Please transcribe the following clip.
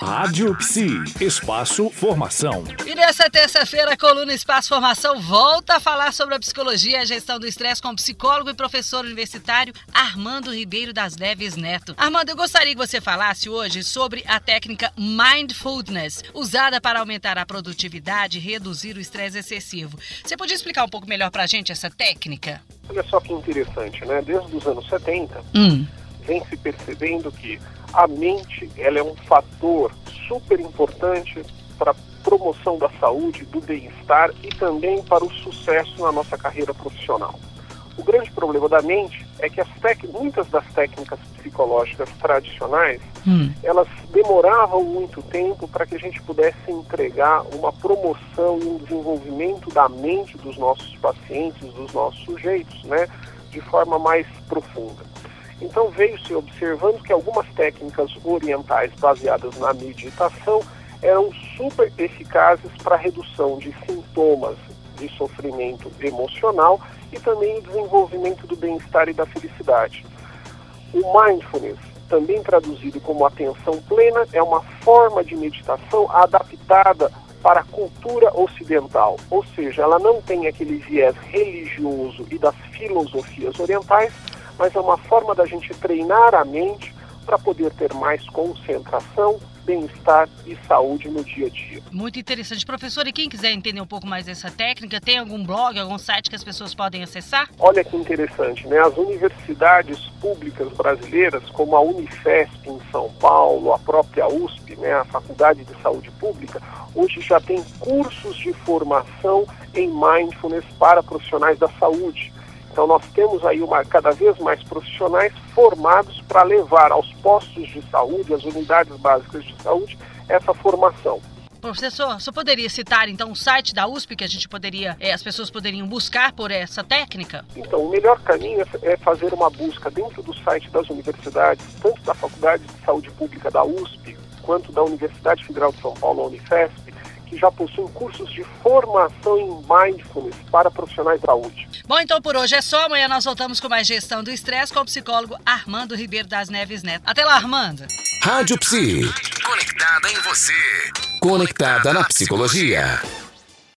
Rádio Psi, Espaço Formação. E nessa terça-feira, a coluna Espaço Formação volta a falar sobre a psicologia e a gestão do estresse com o psicólogo e professor universitário Armando Ribeiro das Neves Neto. Armando, eu gostaria que você falasse hoje sobre a técnica Mindfulness, usada para aumentar a produtividade e reduzir o estresse excessivo. Você podia explicar um pouco melhor para a gente essa técnica? Olha só que interessante, né? Desde os anos 70, hum. Vem se percebendo que a mente ela é um fator super importante para a promoção da saúde, do bem-estar e também para o sucesso na nossa carreira profissional. O grande problema da mente é que muitas das técnicas psicológicas tradicionais hum. elas demoravam muito tempo para que a gente pudesse entregar uma promoção e um desenvolvimento da mente dos nossos pacientes, dos nossos sujeitos, né, de forma mais profunda. Então veio-se observando que algumas técnicas orientais baseadas na meditação eram super eficazes para redução de sintomas de sofrimento emocional e também o desenvolvimento do bem-estar e da felicidade. O mindfulness, também traduzido como atenção plena, é uma forma de meditação adaptada para a cultura ocidental, ou seja, ela não tem aquele viés religioso e das filosofias orientais, mas é uma forma da gente treinar a mente para poder ter mais concentração, bem-estar e saúde no dia a dia. Muito interessante. Professor, e quem quiser entender um pouco mais dessa técnica, tem algum blog, algum site que as pessoas podem acessar? Olha que interessante, né? As universidades públicas brasileiras, como a Unifesp em São Paulo, a própria USP, né, a Faculdade de Saúde Pública, hoje já tem cursos de formação em mindfulness para profissionais da saúde. Então nós temos aí uma, cada vez mais profissionais formados para levar aos postos de saúde, às unidades básicas de saúde, essa formação. Professor, você poderia citar então o site da USP que a gente poderia, é, as pessoas poderiam buscar por essa técnica? Então, o melhor caminho é, é fazer uma busca dentro do site das universidades, tanto da Faculdade de Saúde Pública da USP, quanto da Universidade Federal de São Paulo, a Unifesp, que já possuem cursos de formação em mindfulness para profissionais da saúde. Bom, então por hoje é só. Amanhã nós voltamos com mais gestão do estresse com o psicólogo Armando Ribeiro das Neves Neto. Até lá, Armando. Rádio Psi. Conectada em você. Conectada na psicologia.